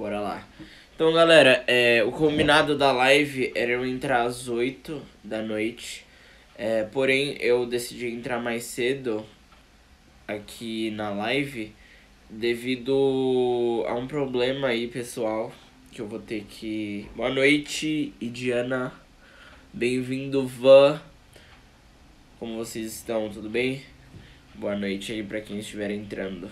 Bora lá. Então, galera, é, o combinado da live era eu entrar às 8 da noite. É, porém, eu decidi entrar mais cedo aqui na live devido a um problema aí, pessoal, que eu vou ter que... Boa noite, Idiana. Bem-vindo, Van. Como vocês estão? Tudo bem? Boa noite aí pra quem estiver entrando.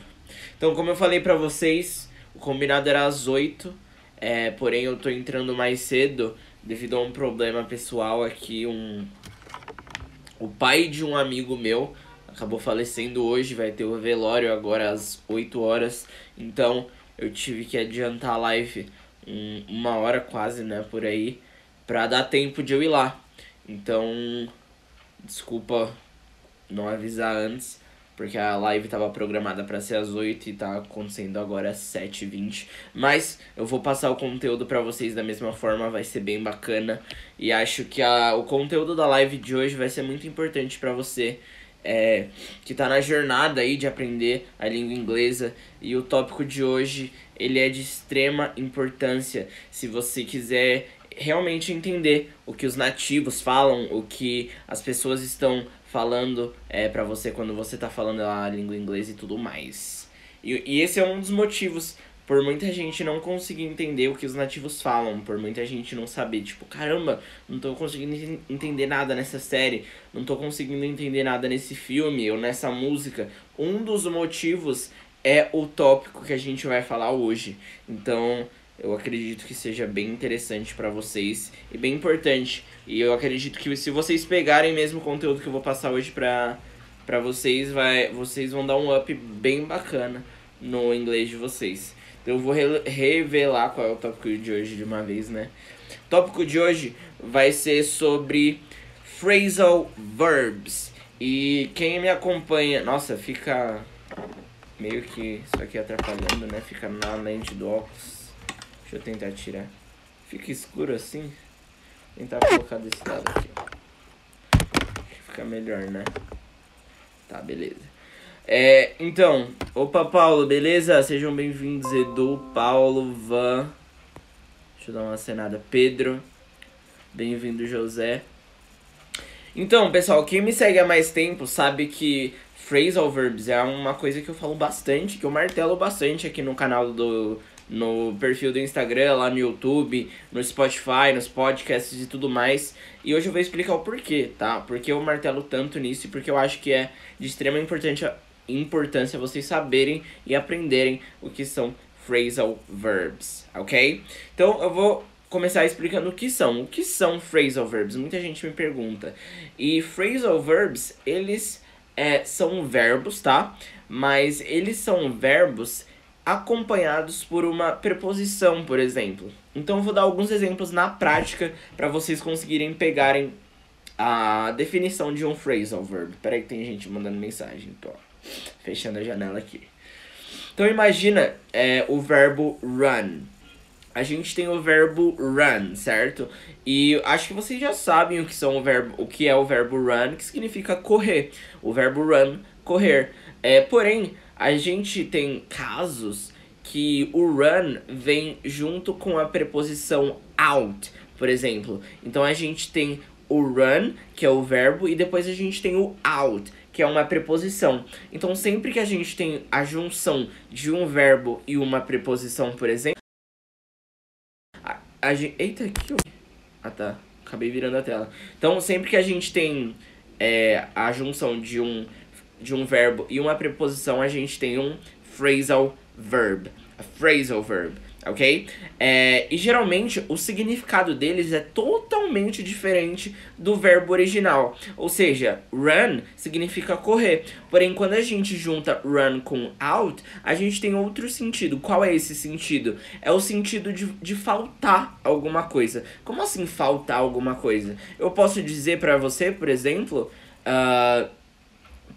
Então, como eu falei pra vocês, o combinado era às 8, é, porém eu tô entrando mais cedo devido a um problema pessoal aqui, um... O pai de um amigo meu acabou falecendo hoje, vai ter o velório agora às 8 horas, então eu tive que adiantar a live um, uma hora quase, né, por aí, pra dar tempo de eu ir lá. Então, desculpa não avisar antes, porque a live estava programada para ser às 8 e tá acontecendo agora às 7h20. Mas eu vou passar o conteúdo para vocês da mesma forma, vai ser bem bacana. E acho que a, o conteúdo da live de hoje vai ser muito importante para você é, que está na jornada aí de aprender a língua inglesa. E o tópico de hoje ele é de extrema importância se você quiser realmente entender o que os nativos falam, o que as pessoas estão falando é, para você quando você tá falando a língua inglesa e tudo mais. E, e esse é um dos motivos por muita gente não conseguir entender o que os nativos falam, por muita gente não saber, tipo, caramba, não tô conseguindo entender nada nessa série, não tô conseguindo entender nada nesse filme ou nessa música. Um dos motivos é o tópico que a gente vai falar hoje. Então, eu acredito que seja bem interessante para vocês e bem importante. E eu acredito que se vocês pegarem mesmo o conteúdo que eu vou passar hoje pra, pra vocês, vai, vocês vão dar um up bem bacana no inglês de vocês. Então eu vou re revelar qual é o tópico de hoje de uma vez, né? O tópico de hoje vai ser sobre phrasal verbs. E quem me acompanha... Nossa, fica meio que isso aqui atrapalhando, né? Fica na lente do óculos. Deixa eu tentar tirar. Fica escuro assim. Vou tentar colocar desse lado aqui. Fica melhor, né? Tá, beleza. É, então, opa Paulo, beleza? Sejam bem-vindos, Edu, Paulo, Van. Deixa eu dar uma acenada. Pedro. Bem-vindo, José. Então, pessoal, quem me segue há mais tempo sabe que phrasal verbs é uma coisa que eu falo bastante, que eu martelo bastante aqui no canal do no perfil do Instagram, lá no YouTube, no Spotify, nos podcasts e tudo mais. E hoje eu vou explicar o porquê, tá? Porque eu martelo tanto nisso e porque eu acho que é de extrema importância, importância vocês saberem e aprenderem o que são phrasal verbs, ok? Então eu vou começar explicando o que são. O que são phrasal verbs? Muita gente me pergunta. E phrasal verbs, eles é, são verbos, tá? Mas eles são verbos acompanhados por uma preposição, por exemplo. Então eu vou dar alguns exemplos na prática para vocês conseguirem pegarem a definição de um phrasal verb. Peraí que tem gente mandando mensagem, tô fechando a janela aqui. Então imagina é, o verbo run. A gente tem o verbo run, certo? E acho que vocês já sabem o que são o verbo, o que é o verbo run, que significa correr. O verbo run, correr. É, porém, a gente tem casos que o run vem junto com a preposição out, por exemplo. Então a gente tem o run, que é o verbo, e depois a gente tem o out, que é uma preposição. Então sempre que a gente tem a junção de um verbo e uma preposição, por exemplo, a, a gente, eita, aqui, ah tá, acabei virando a tela. Então sempre que a gente tem é, a junção de um de um verbo e uma preposição, a gente tem um phrasal verb. A phrasal verb, ok? É, e geralmente o significado deles é totalmente diferente do verbo original. Ou seja, run significa correr. Porém, quando a gente junta run com out, a gente tem outro sentido. Qual é esse sentido? É o sentido de, de faltar alguma coisa. Como assim faltar alguma coisa? Eu posso dizer para você, por exemplo, uh,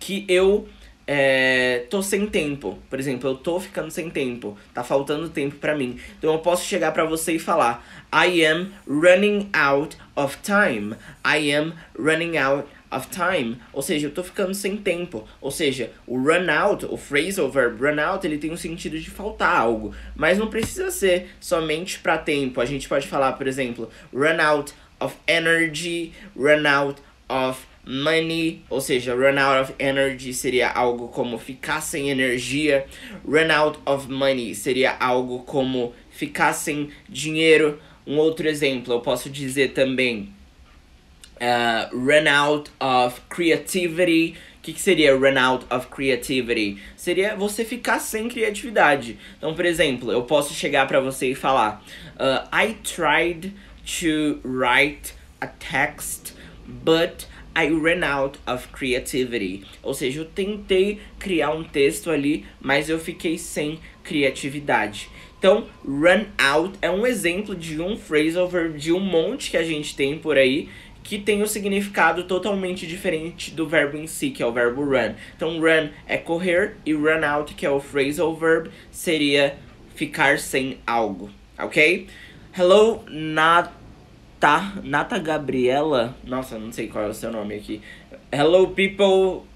que eu é, tô sem tempo. Por exemplo, eu tô ficando sem tempo. Tá faltando tempo para mim. Então eu posso chegar para você e falar: I am running out of time. I am running out of time, ou seja, eu tô ficando sem tempo. Ou seja, o run out, o phrasal verb run out, ele tem o sentido de faltar algo, mas não precisa ser somente para tempo. A gente pode falar, por exemplo, run out of energy, run out of money, ou seja, run out of energy seria algo como ficar sem energia, run out of money seria algo como ficar sem dinheiro. Um outro exemplo, eu posso dizer também uh, run out of creativity. O que, que seria run out of creativity? Seria você ficar sem criatividade. Então, por exemplo, eu posso chegar para você e falar: uh, I tried to write a text, but I ran out of creativity. Ou seja, eu tentei criar um texto ali, mas eu fiquei sem criatividade. Então, run out é um exemplo de um phrasal verb de um monte que a gente tem por aí que tem um significado totalmente diferente do verbo em si, que é o verbo run. Então, run é correr e run out, que é o phrasal verb, seria ficar sem algo, ok? Hello, Nata, Nata Gabriela. Nossa, não sei qual é o seu nome aqui. Hello, people.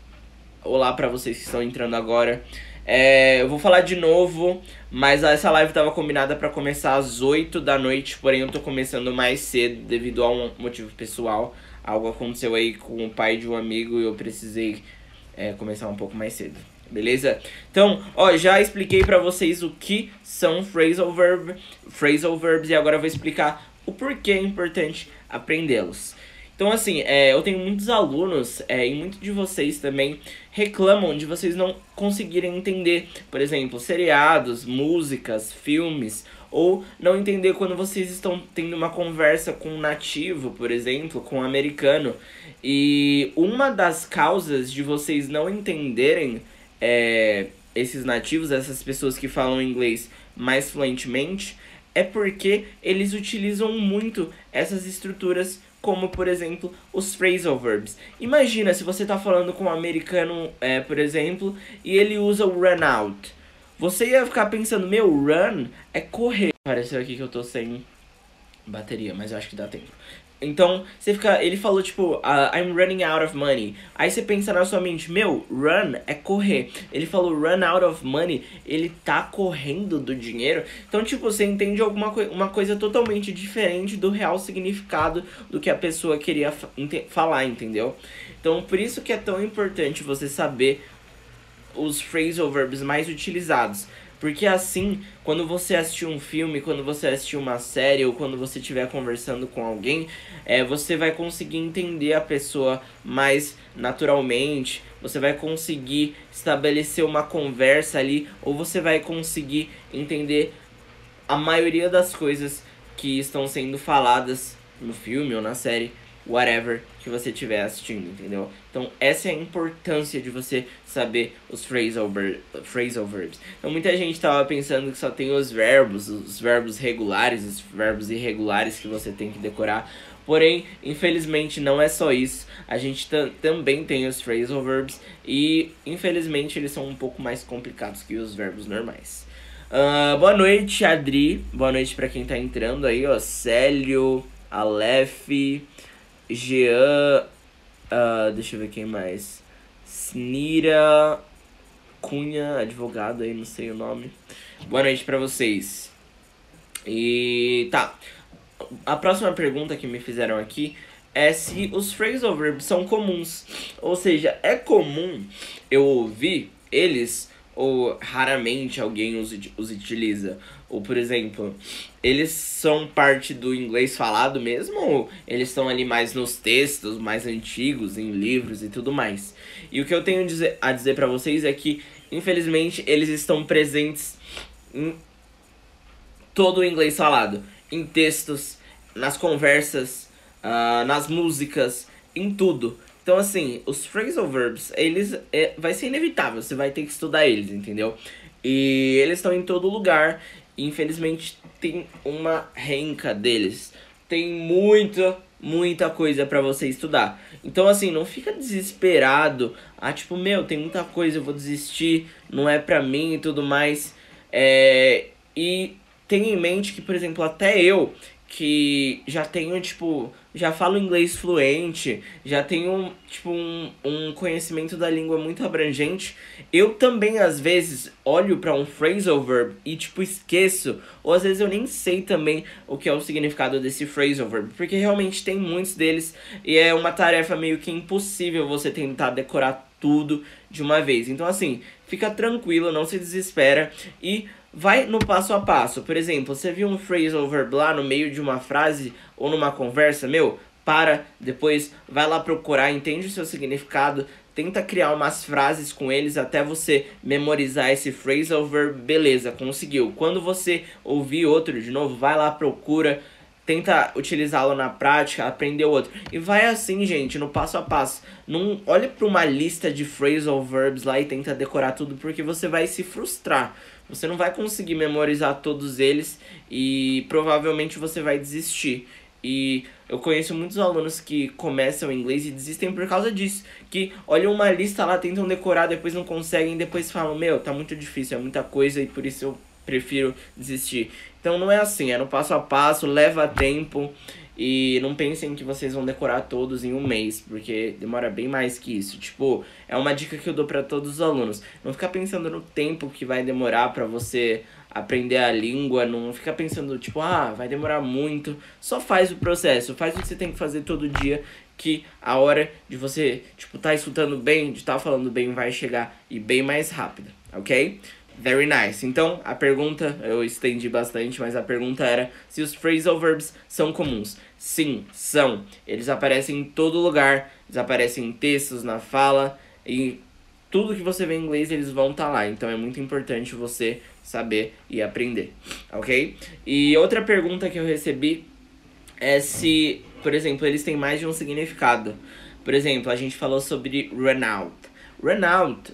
Olá para vocês que estão entrando agora. É, eu vou falar de novo, mas essa live estava combinada para começar às 8 da noite, porém eu tô começando mais cedo devido a um motivo pessoal. Algo aconteceu aí com o pai de um amigo e eu precisei é, começar um pouco mais cedo. Beleza? Então, ó, já expliquei para vocês o que são phrasal, verb, phrasal verbs e agora eu vou explicar o porquê é importante aprendê-los. Então, assim, é, eu tenho muitos alunos é, e muitos de vocês também reclamam de vocês não conseguirem entender, por exemplo, seriados, músicas, filmes, ou não entender quando vocês estão tendo uma conversa com um nativo, por exemplo, com um americano. E uma das causas de vocês não entenderem é, esses nativos, essas pessoas que falam inglês mais fluentemente, é porque eles utilizam muito essas estruturas como por exemplo os phrasal verbs. Imagina se você está falando com um americano, é, por exemplo, e ele usa o run out. Você ia ficar pensando, meu, run é correr. Pareceu aqui que eu tô sem bateria, mas eu acho que dá tempo. Então, você fica. Ele falou, tipo, uh, I'm running out of money. Aí você pensa na sua mente, meu, run é correr. Ele falou run out of money, ele tá correndo do dinheiro. Então, tipo, você entende alguma uma coisa totalmente diferente do real significado do que a pessoa queria falar, entendeu? Então, por isso que é tão importante você saber os phrasal verbs mais utilizados. Porque assim, quando você assistir um filme, quando você assistir uma série ou quando você estiver conversando com alguém, é, você vai conseguir entender a pessoa mais naturalmente, você vai conseguir estabelecer uma conversa ali, ou você vai conseguir entender a maioria das coisas que estão sendo faladas no filme ou na série whatever que você estiver assistindo, entendeu? Então, essa é a importância de você saber os phrasal, ver phrasal verbs. Então, muita gente estava pensando que só tem os verbos, os verbos regulares, os verbos irregulares que você tem que decorar. Porém, infelizmente, não é só isso. A gente também tem os phrasal verbs e, infelizmente, eles são um pouco mais complicados que os verbos normais. Uh, boa noite, Adri. Boa noite para quem tá entrando aí, ó. Célio, Aleph, Jean. Uh, deixa eu ver quem mais. Snira Cunha, advogado aí, não sei o nome. Boa noite para vocês. E tá. A próxima pergunta que me fizeram aqui é se os phrasal verbs são comuns. Ou seja, é comum eu ouvir eles ou raramente alguém os, os utiliza? Ou, por exemplo, eles são parte do inglês falado mesmo ou eles estão ali mais nos textos mais antigos, em livros e tudo mais? E o que eu tenho a dizer para vocês é que, infelizmente, eles estão presentes em todo o inglês falado. Em textos, nas conversas, uh, nas músicas, em tudo. Então, assim, os phrasal verbs, eles é, vai ser inevitável, você vai ter que estudar eles, entendeu? E eles estão em todo lugar. Infelizmente, tem uma renca deles. Tem muita, muita coisa para você estudar. Então, assim, não fica desesperado. Ah, tipo, meu, tem muita coisa, eu vou desistir, não é pra mim e tudo mais. É... E tenha em mente que, por exemplo, até eu, que já tenho, tipo, já falo inglês fluente, já tenho, tipo, um, um conhecimento da língua muito abrangente, eu também, às vezes, olho para um phrasal verb e, tipo, esqueço, ou às vezes eu nem sei também o que é o significado desse phrasal verb, porque realmente tem muitos deles e é uma tarefa meio que impossível você tentar decorar tudo de uma vez. Então, assim, fica tranquilo, não se desespera e vai no passo a passo. Por exemplo, você viu um phrasal verb lá no meio de uma frase ou numa conversa, meu, para, depois vai lá procurar, entende o seu significado, tenta criar umas frases com eles até você memorizar esse phrasal verb, beleza, conseguiu. Quando você ouvir outro de novo, vai lá, procura, tenta utilizá-lo na prática, aprender outro. E vai assim, gente, no passo a passo. Não olhe para uma lista de phrasal verbs lá e tenta decorar tudo, porque você vai se frustrar. Você não vai conseguir memorizar todos eles e provavelmente você vai desistir. E eu conheço muitos alunos que começam inglês e desistem por causa disso. Que olham uma lista lá, tentam decorar, depois não conseguem, depois falam, meu, tá muito difícil, é muita coisa e por isso eu prefiro desistir. Então não é assim, é no passo a passo, leva tempo. E não pensem que vocês vão decorar todos em um mês, porque demora bem mais que isso. Tipo, é uma dica que eu dou para todos os alunos. Não ficar pensando no tempo que vai demorar para você aprender a língua, não ficar pensando, tipo, ah, vai demorar muito. Só faz o processo, faz o que você tem que fazer todo dia, que a hora de você, tipo, tá escutando bem, de tá falando bem, vai chegar e bem mais rápida, ok? Very nice. Então, a pergunta, eu estendi bastante, mas a pergunta era se os phrasal verbs são comuns. Sim, são. Eles aparecem em todo lugar, eles aparecem em textos, na fala, e tudo que você vê em inglês eles vão estar tá lá. Então é muito importante você saber e aprender, ok? E outra pergunta que eu recebi é se, por exemplo, eles têm mais de um significado. Por exemplo, a gente falou sobre run out. Run out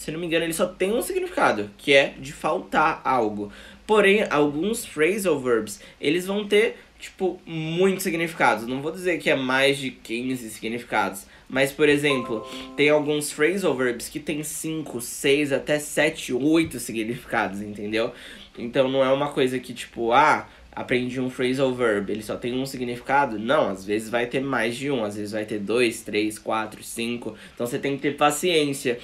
se não me engano, ele só tem um significado, que é de faltar algo. Porém, alguns phrasal verbs, eles vão ter, tipo, muitos significados. Não vou dizer que é mais de 15 significados. Mas, por exemplo, tem alguns phrasal verbs que tem 5, 6, até 7, 8 significados, entendeu? Então não é uma coisa que, tipo, ah, aprendi um phrasal verb, ele só tem um significado? Não, às vezes vai ter mais de um, às vezes vai ter dois, três, quatro, cinco. Então você tem que ter paciência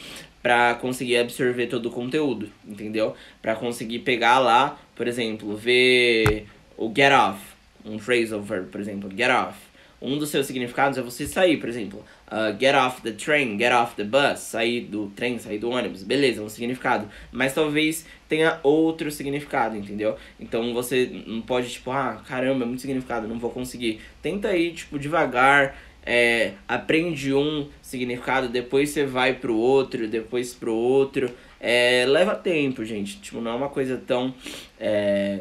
para conseguir absorver todo o conteúdo, entendeu? Para conseguir pegar lá, por exemplo, ver o get off, um phrasal verb, por exemplo, get off. Um dos seus significados é você sair, por exemplo, uh, get off the train, get off the bus, sair do trem, sair do ônibus, beleza, um significado. Mas talvez tenha outro significado, entendeu? Então você não pode, tipo, ah, caramba, é muito significado, não vou conseguir. Tenta ir, tipo, devagar, é, aprende um significado, depois você vai pro outro, depois pro outro. É, leva tempo, gente. Tipo, não é uma coisa tão é,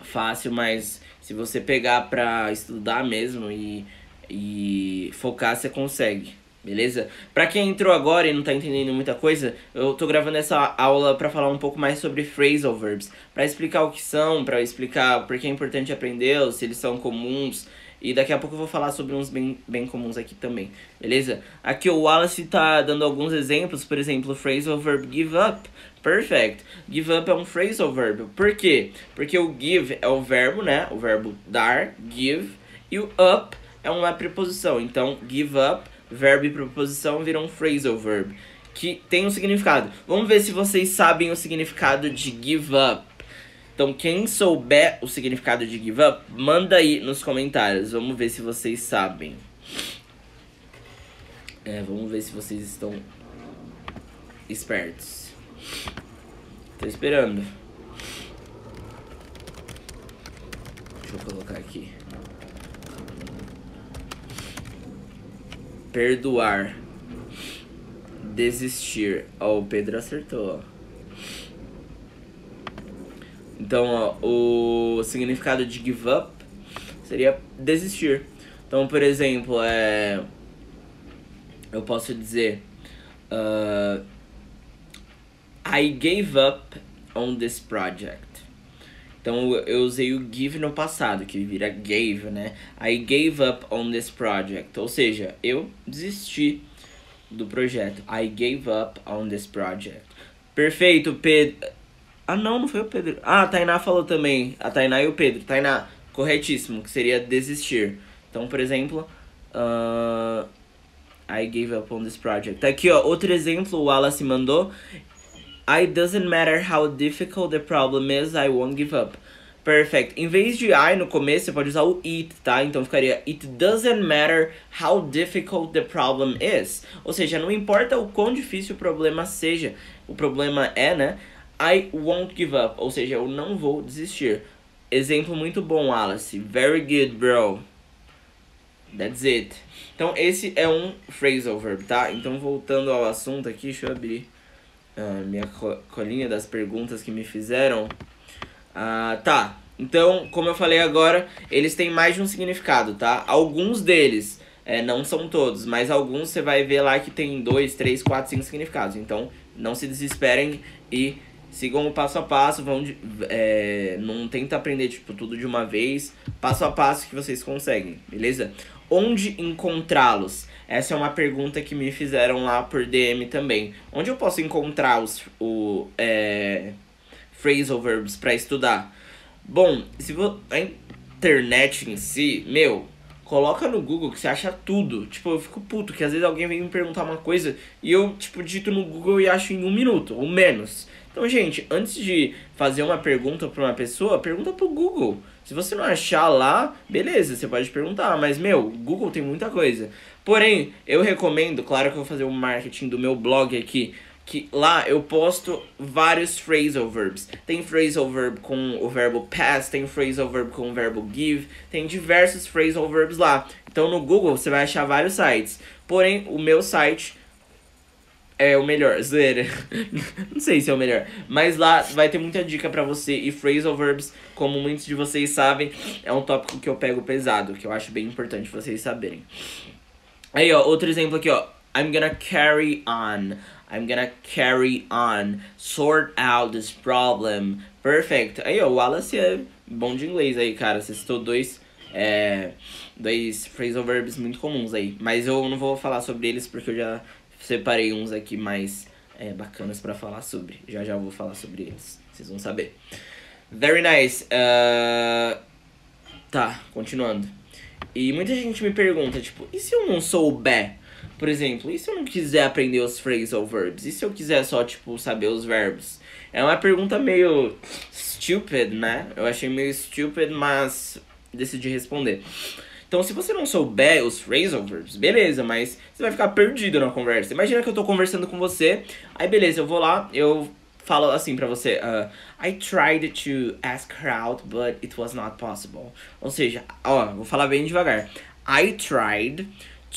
fácil, mas se você pegar pra estudar mesmo e, e focar, você consegue. Beleza? Pra quem entrou agora e não tá entendendo muita coisa, eu tô gravando essa aula para falar um pouco mais sobre phrasal verbs, para explicar o que são, para explicar por que é importante aprender, se eles são comuns, e daqui a pouco eu vou falar sobre uns bem, bem comuns aqui também, beleza? Aqui o Wallace tá dando alguns exemplos, por exemplo, o phrasal verb give up. Perfect. Give up é um phrasal verb. Por quê? Porque o give é o verbo, né? O verbo dar, give. E o up é uma preposição. Então, give up, verbo e preposição viram um phrasal verb. Que tem um significado. Vamos ver se vocês sabem o significado de give up. Então, quem souber o significado de give up, manda aí nos comentários. Vamos ver se vocês sabem. É, vamos ver se vocês estão espertos. Tô esperando. Deixa eu colocar aqui. Perdoar. Desistir. Ó, oh, o Pedro acertou, ó. Então, ó, o significado de give up seria desistir. Então, por exemplo, é, eu posso dizer uh, I gave up on this project. Então eu usei o give no passado, que vira gave, né? I gave up on this project. Ou seja, eu desisti do projeto. I gave up on this project. Perfeito, Pedro. Ah, não, não foi o Pedro. Ah, a Tainá falou também. A Tainá e o Pedro. Tainá, corretíssimo, que seria desistir. Então, por exemplo, uh, I gave up on this project. Tá aqui, ó, outro exemplo, o Wallace mandou. I doesn't matter how difficult the problem is, I won't give up. Perfect. Em vez de I no começo, você pode usar o it, tá? Então ficaria It doesn't matter how difficult the problem is. Ou seja, não importa o quão difícil o problema seja. O problema é, né? I won't give up. Ou seja, eu não vou desistir. Exemplo muito bom, Alice. Very good, bro. That's it. Então, esse é um phrasal verb, tá? Então, voltando ao assunto aqui, deixa eu abrir a minha colinha das perguntas que me fizeram. Ah, tá. Então, como eu falei agora, eles têm mais de um significado, tá? Alguns deles, é, não são todos, mas alguns você vai ver lá que tem dois, três, quatro, cinco significados. Então, não se desesperem e sigam o passo a passo, vão de, é, não tenta aprender tipo tudo de uma vez, passo a passo que vocês conseguem, beleza? Onde encontrá-los? Essa é uma pergunta que me fizeram lá por DM também. Onde eu posso encontrar os o é, phrasal verbs para estudar? Bom, se vo... a internet em si, meu, coloca no Google que você acha tudo. Tipo, eu fico puto que às vezes alguém vem me perguntar uma coisa e eu, tipo, digito no Google e acho em um minuto ou menos. Então, gente, antes de fazer uma pergunta para uma pessoa, pergunta pro Google. Se você não achar lá, beleza, você pode perguntar, mas meu, Google tem muita coisa. Porém, eu recomendo, claro que eu vou fazer o um marketing do meu blog aqui, que lá eu posto vários phrasal verbs. Tem phrasal verb com o verbo pass, tem phrasal verb com o verbo give, tem diversos phrasal verbs lá. Então no Google você vai achar vários sites. Porém, o meu site é o melhor, zoeira. Não sei se é o melhor. Mas lá vai ter muita dica pra você. E phrasal verbs, como muitos de vocês sabem, é um tópico que eu pego pesado, que eu acho bem importante vocês saberem. Aí, ó, outro exemplo aqui, ó. I'm gonna carry on. I'm gonna carry on. Sort out this problem. Perfect. Aí, ó, o Wallace é bom de inglês aí, cara. Você citou dois, é, dois phrasal verbs muito comuns aí. Mas eu não vou falar sobre eles porque eu já separei uns aqui mais é, bacanas para falar sobre. Já já vou falar sobre eles. Vocês vão saber. Very nice. Uh... Tá, continuando. E muita gente me pergunta, tipo, e se eu não souber? Por exemplo, e se eu não quiser aprender os phrasal verbs? E se eu quiser só, tipo, saber os verbos? É uma pergunta meio stupid, né? Eu achei meio stupid, mas decidi responder. Então, se você não souber os phrasal verbs, beleza, mas você vai ficar perdido na conversa. Imagina que eu tô conversando com você, aí beleza, eu vou lá, eu falo assim pra você, uh, I tried to ask her out, but it was not possible. Ou seja, ó, vou falar bem devagar. I tried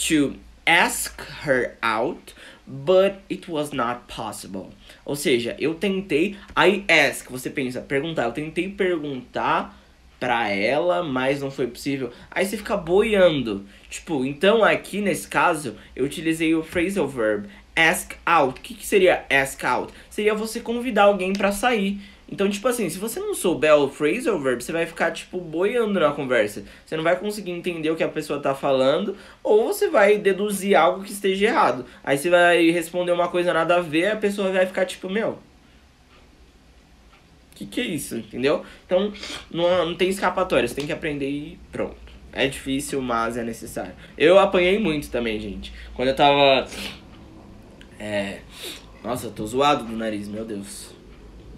to ask her out, but it was not possible. Ou seja, eu tentei, I ask, você pensa, perguntar, eu tentei perguntar pra ela, mas não foi possível. Aí você fica boiando. Tipo, então aqui nesse caso, eu utilizei o phrasal verb ask out. O que, que seria ask out? Seria você convidar alguém para sair. Então, tipo assim, se você não souber o phrasal verb, você vai ficar, tipo, boiando na conversa. Você não vai conseguir entender o que a pessoa tá falando, ou você vai deduzir algo que esteja errado. Aí você vai responder uma coisa nada a ver, a pessoa vai ficar, tipo, meu, que que é isso, entendeu? Então, não, não tem escapatória, você tem que aprender e pronto. É difícil, mas é necessário. Eu apanhei muito também, gente. Quando eu tava. É. Nossa, eu tô zoado do nariz, meu Deus.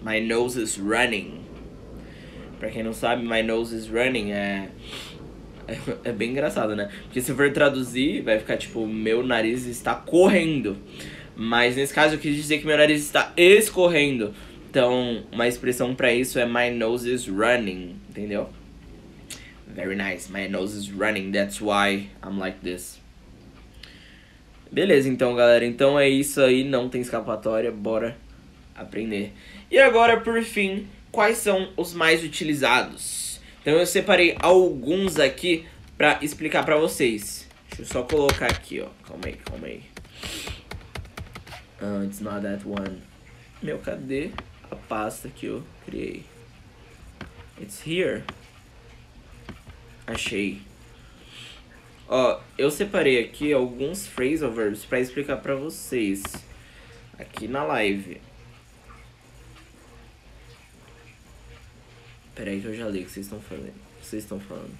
My nose is running. Pra quem não sabe, my nose is running é. É, é bem engraçado, né? Porque se for traduzir, vai ficar tipo, meu nariz está correndo. Mas nesse caso eu quis dizer que meu nariz está escorrendo. Então, uma expressão para isso é my nose is running, entendeu? Very nice. My nose is running. That's why I'm like this. Beleza, então, galera. Então é isso aí. Não tem escapatória. Bora aprender. E agora, por fim, quais são os mais utilizados? Então eu separei alguns aqui para explicar para vocês. Deixa eu só colocar aqui, ó. Calma aí, calma aí. Uh, it's not that one. Meu, cadê? A pasta que eu criei. It's here. Achei. Ó, eu separei aqui alguns phrasal verbs para explicar para vocês aqui na live. Peraí que eu já li o que vocês estão falando. Vocês estão falando.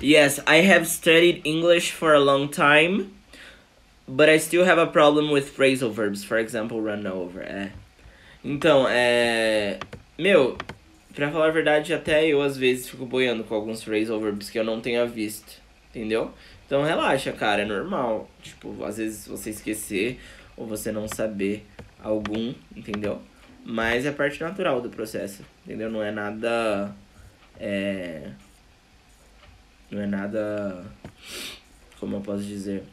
Yes, I have studied English for a long time, but I still have a problem with phrasal verbs. For example, run over. É. Então, é. Meu, pra falar a verdade, até eu às vezes fico boiando com alguns phrasal verbs que eu não tenha visto. Entendeu? Então relaxa, cara, é normal. Tipo, às vezes você esquecer ou você não saber algum, entendeu? Mas é parte natural do processo, entendeu? Não é nada. É. Não é nada. Como eu posso dizer?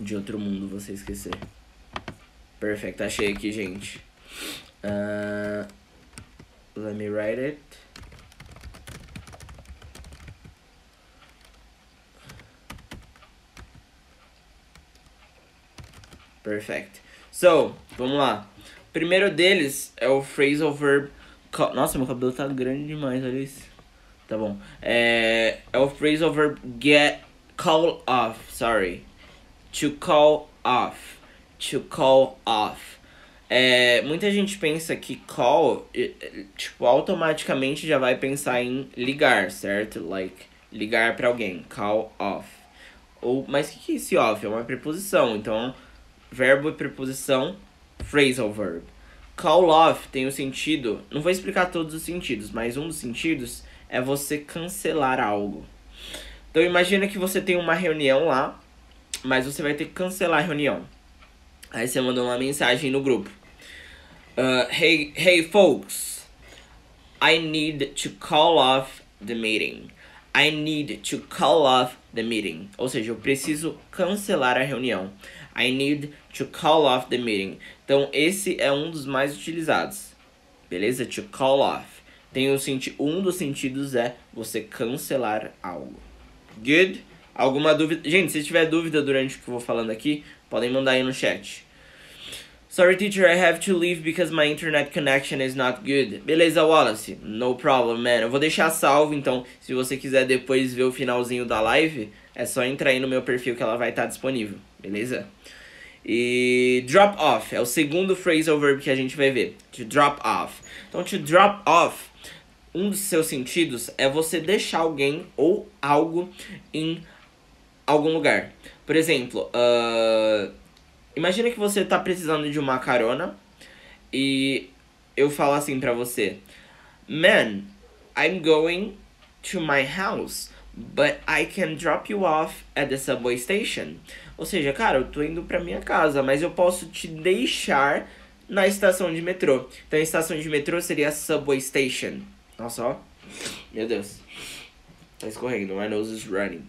De outro mundo você esquecer. Perfeito, achei aqui, gente. Uh, let me write it. Perfect. So, vamos lá. Primeiro deles é o phrasal verb. Nossa, meu cabelo tá grande demais, olha isso. Tá bom. É, é o phrasal verb get call off. Sorry. To call off. To call off. É, muita gente pensa que call, tipo, automaticamente já vai pensar em ligar, certo? Like, ligar para alguém. Call off. Ou, mas o que, que é esse off? É uma preposição. Então, verbo e preposição, phrasal verb. Call off tem o sentido, não vou explicar todos os sentidos, mas um dos sentidos é você cancelar algo. Então imagina que você tem uma reunião lá, mas você vai ter que cancelar a reunião. Aí você mandou uma mensagem no grupo. Uh, hey, hey folks, I need to call off the meeting. I need to call off the meeting. Ou seja, eu preciso cancelar a reunião. I need to call off the meeting. Então, esse é um dos mais utilizados. Beleza? To call off. Tem senti um dos sentidos é você cancelar algo. Good? Alguma dúvida? Gente, se tiver dúvida durante o que eu vou falando aqui, podem mandar aí no chat. Sorry, teacher, I have to leave because my internet connection is not good. Beleza, Wallace? No problem, man. Eu vou deixar salvo, então, se você quiser depois ver o finalzinho da live, é só entrar aí no meu perfil que ela vai estar disponível, beleza? E drop off é o segundo phrasal verb que a gente vai ver. To drop off. Então, to drop off, um dos seus sentidos é você deixar alguém ou algo em algum lugar. Por exemplo, uh, imagina que você está precisando de uma carona e eu falo assim pra você: Man, I'm going to my house, but I can drop you off at the subway station. Ou seja, cara, eu tô indo pra minha casa, mas eu posso te deixar na estação de metrô. Então a estação de metrô seria a subway station. Nossa, ó. Meu Deus. Tá escorrendo, my nose is running.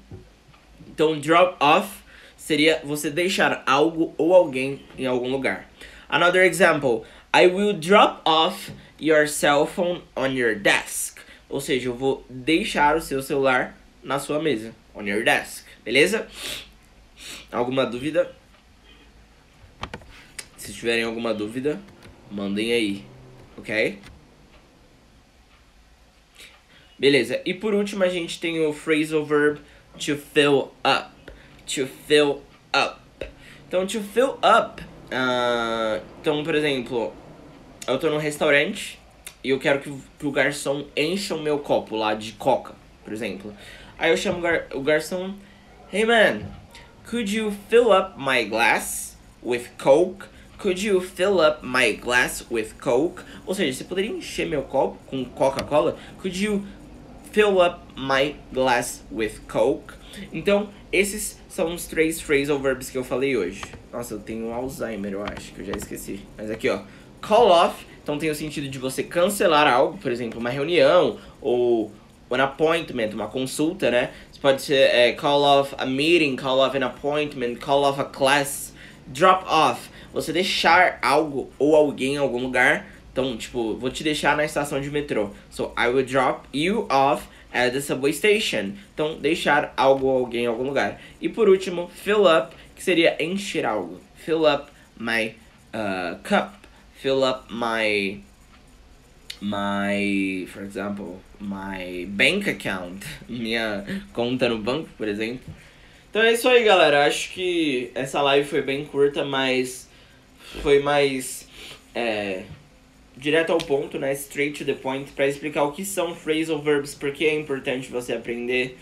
Então drop off seria você deixar algo ou alguém em algum lugar. Another example. I will drop off your cell phone on your desk. Ou seja, eu vou deixar o seu celular na sua mesa. On your desk. Beleza? Alguma dúvida? Se tiverem alguma dúvida, mandem aí, ok? Beleza, e por último a gente tem o phrasal verb to fill up. To fill up. Então, to fill up. Uh, então, por exemplo, eu tô num restaurante e eu quero que, que o garçom encha o meu copo lá de coca, por exemplo. Aí eu chamo gar o garçom, hey man, Could you fill up my glass with Coke? Could you fill up my glass with Coke? Ou seja, você poderia encher meu copo com Coca-Cola? Could you fill up my glass with Coke? Então, esses são os três phrasal verbs que eu falei hoje. Nossa, eu tenho Alzheimer, eu acho, que eu já esqueci. Mas aqui, ó. Call off, então tem o sentido de você cancelar algo, por exemplo, uma reunião ou an appointment, uma consulta, né? pode ser é, call off a meeting, call off an appointment, call off a class, drop off. Você deixar algo ou alguém em algum lugar. Então, tipo, vou te deixar na estação de metrô. So, I will drop you off at the subway station. Então, deixar algo ou alguém em algum lugar. E por último, fill up, que seria encher algo. Fill up my uh, cup. Fill up my my, for example, my bank account, minha conta no banco, por exemplo. Então é isso aí, galera. Acho que essa live foi bem curta, mas foi mais é, direto ao ponto, né? Straight to the point, para explicar o que são phrasal verbs, porque é importante você aprender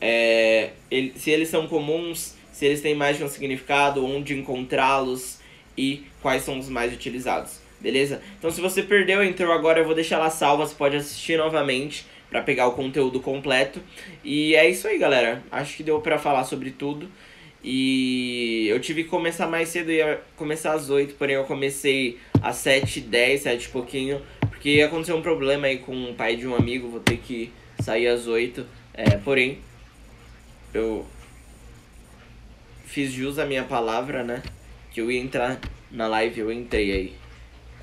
é, ele, se eles são comuns, se eles têm mais de um significado, onde encontrá-los e quais são os mais utilizados. Beleza? Então se você perdeu, entrou agora, eu vou deixar ela salva, você pode assistir novamente para pegar o conteúdo completo. E é isso aí, galera. Acho que deu para falar sobre tudo. E eu tive que começar mais cedo, ia começar às 8, porém eu comecei às 7 10 7 e pouquinho, porque aconteceu um problema aí com o pai de um amigo, vou ter que sair às 8. É, porém, eu fiz jus à minha palavra, né? Que eu ia entrar na live, eu entrei aí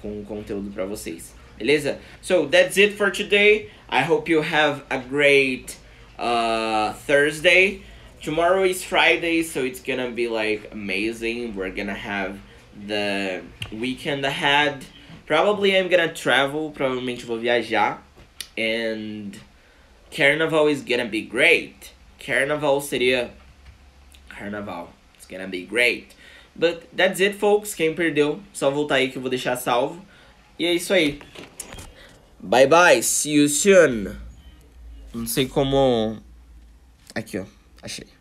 com conteúdo para vocês. Beleza? So, that's it for today. I hope you have a great uh, Thursday. Tomorrow is Friday, so it's gonna be like amazing. We're gonna have the weekend ahead. Probably I'm gonna travel, provavelmente vou viajar. And Carnival is gonna be great. Carnival seria Carnaval. It's gonna be great. But that's it, folks. Quem perdeu, só voltar aí que eu vou deixar salvo. E é isso aí. Bye bye. See you soon. Não sei como. Aqui, ó. Achei.